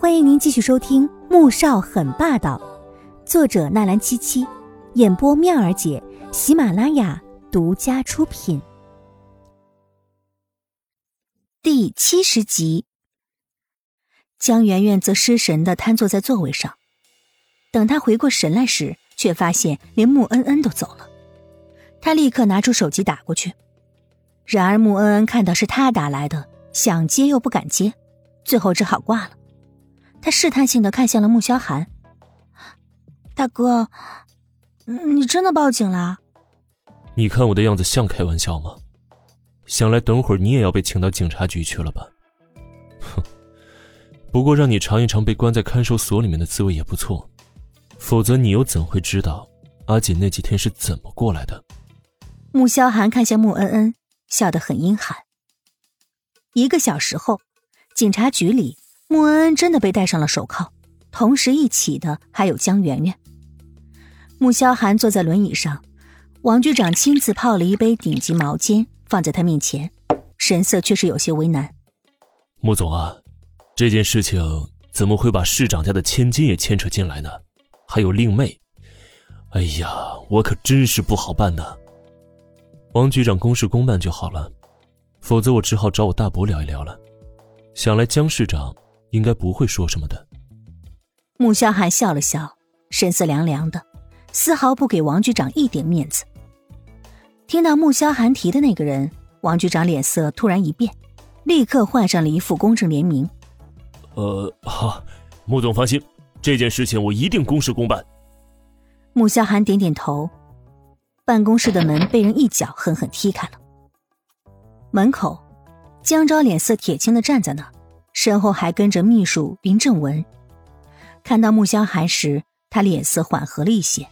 欢迎您继续收听《穆少很霸道》，作者纳兰七七，演播妙儿姐，喜马拉雅独家出品。第七十集，江圆圆则失神的瘫坐在座位上，等她回过神来时，却发现连穆恩恩都走了。她立刻拿出手机打过去，然而穆恩恩看到是他打来的，想接又不敢接，最后只好挂了。他试探性的看向了穆萧寒，大哥，你真的报警了？你看我的样子像开玩笑吗？想来等会儿你也要被请到警察局去了吧？哼，不过让你尝一尝被关在看守所里面的滋味也不错，否则你又怎会知道阿锦那几天是怎么过来的？穆萧寒看向穆恩恩，笑得很阴寒。一个小时后，警察局里。穆恩恩真的被戴上了手铐，同时一起的还有江圆圆。穆萧寒坐在轮椅上，王局长亲自泡了一杯顶级毛尖放在他面前，神色却是有些为难。穆总啊，这件事情怎么会把市长家的千金也牵扯进来呢？还有令妹，哎呀，我可真是不好办呢。王局长公事公办就好了，否则我只好找我大伯聊一聊了。想来江市长。应该不会说什么的。穆萧寒笑了笑，神色凉凉的，丝毫不给王局长一点面子。听到穆萧寒提的那个人，王局长脸色突然一变，立刻换上了一副公正廉明。呃，好，穆总放心，这件事情我一定公事公办。穆萧寒点点头，办公室的门被人一脚狠狠踢开了。门口，江昭脸色铁青的站在那儿。身后还跟着秘书林正文，看到穆萧寒时，他脸色缓和了一些。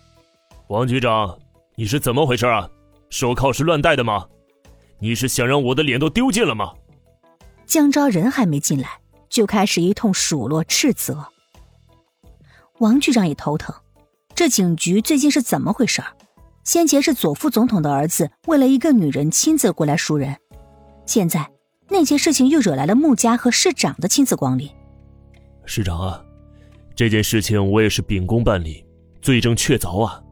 王局长，你是怎么回事啊？手铐是乱戴的吗？你是想让我的脸都丢尽了吗？江昭人还没进来，就开始一通数落斥责。王局长也头疼，这警局最近是怎么回事？先前是左副总统的儿子为了一个女人亲自过来赎人，现在。那件事情又惹来了穆家和市长的亲自光临。市长啊，这件事情我也是秉公办理，罪证确凿啊。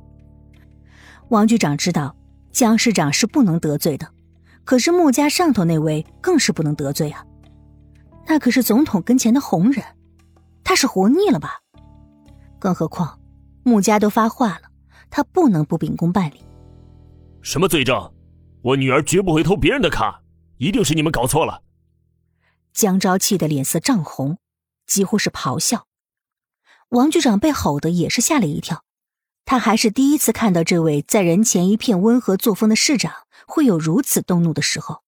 王局长知道江市长是不能得罪的，可是穆家上头那位更是不能得罪啊。那可是总统跟前的红人，他是活腻了吧？更何况穆家都发话了，他不能不秉公办理。什么罪证？我女儿绝不会偷别人的卡。一定是你们搞错了！江昭气得脸色涨红，几乎是咆哮。王局长被吼的也是吓了一跳，他还是第一次看到这位在人前一片温和作风的市长会有如此动怒的时候。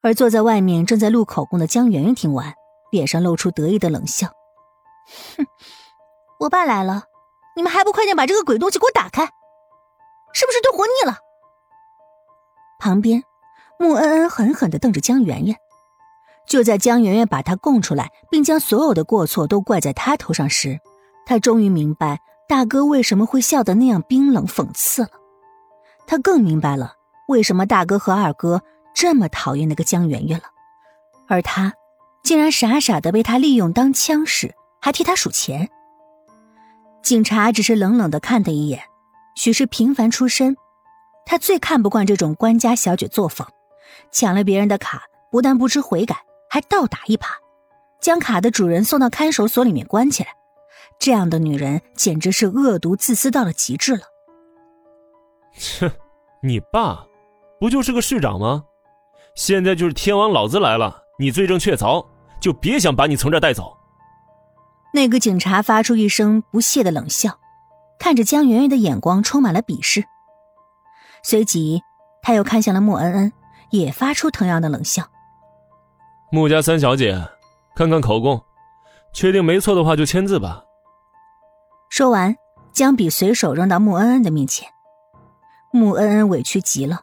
而坐在外面正在录口供的江圆圆听完，脸上露出得意的冷笑：“哼，我爸来了，你们还不快点把这个鬼东西给我打开？是不是都活腻了？”旁边。穆恩恩狠狠的瞪着江圆圆，就在江圆圆把他供出来，并将所有的过错都怪在他头上时，他终于明白大哥为什么会笑得那样冰冷讽刺了。他更明白了为什么大哥和二哥这么讨厌那个江圆圆了，而他竟然傻傻的被他利用当枪使，还替他数钱。警察只是冷冷的看他一眼，许是平凡出身，他最看不惯这种官家小姐作风。抢了别人的卡，不但不知悔改，还倒打一耙，将卡的主人送到看守所里面关起来。这样的女人简直是恶毒自私到了极致了。切，你爸不就是个市长吗？现在就是天王老子来了，你罪证确凿，就别想把你从这带走。那个警察发出一声不屑的冷笑，看着江圆圆的眼光充满了鄙视。随即，他又看向了莫恩恩。也发出同样的冷笑。穆家三小姐，看看口供，确定没错的话就签字吧。说完，将笔随手扔到穆恩恩的面前。穆恩恩委屈极了，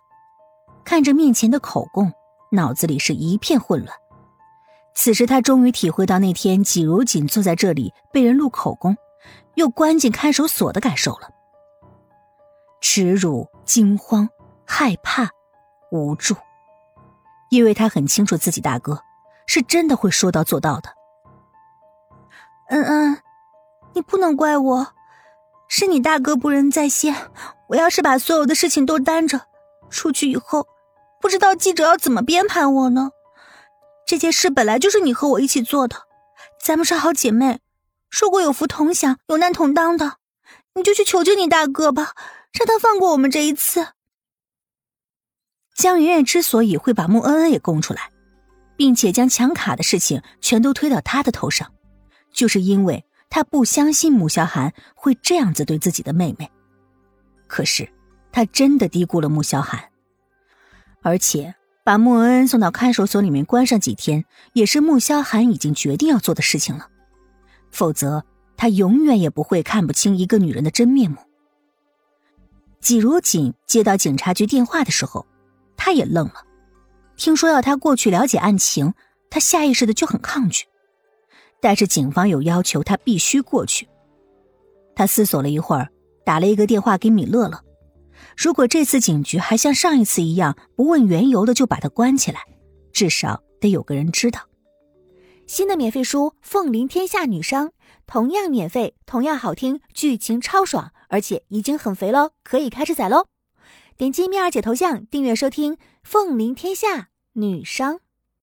看着面前的口供，脑子里是一片混乱。此时，他终于体会到那天季如锦坐在这里被人录口供，又关进看守所的感受了：耻辱、惊慌、害怕、无助。因为他很清楚自己大哥是真的会说到做到的。恩恩，你不能怪我，是你大哥不仁在先。我要是把所有的事情都担着，出去以后，不知道记者要怎么编排我呢？这件事本来就是你和我一起做的，咱们是好姐妹，说过有福同享，有难同当的。你就去求求你大哥吧，让他放过我们这一次。江圆圆之所以会把穆恩恩也供出来，并且将抢卡的事情全都推到他的头上，就是因为他不相信穆萧寒会这样子对自己的妹妹。可是，他真的低估了穆萧寒，而且把穆恩恩送到看守所里面关上几天，也是穆萧寒已经决定要做的事情了。否则。他永远也不会看不清一个女人的真面目。季如锦接到警察局电话的时候，他也愣了。听说要他过去了解案情，他下意识的就很抗拒。但是警方有要求，他必须过去。他思索了一会儿，打了一个电话给米乐乐。如果这次警局还像上一次一样不问缘由的就把他关起来，至少得有个人知道。新的免费书《凤临天下女商》。同样免费，同样好听，剧情超爽，而且已经很肥喽，可以开始宰喽！点击蜜儿姐头像订阅收听《凤临天下女商》。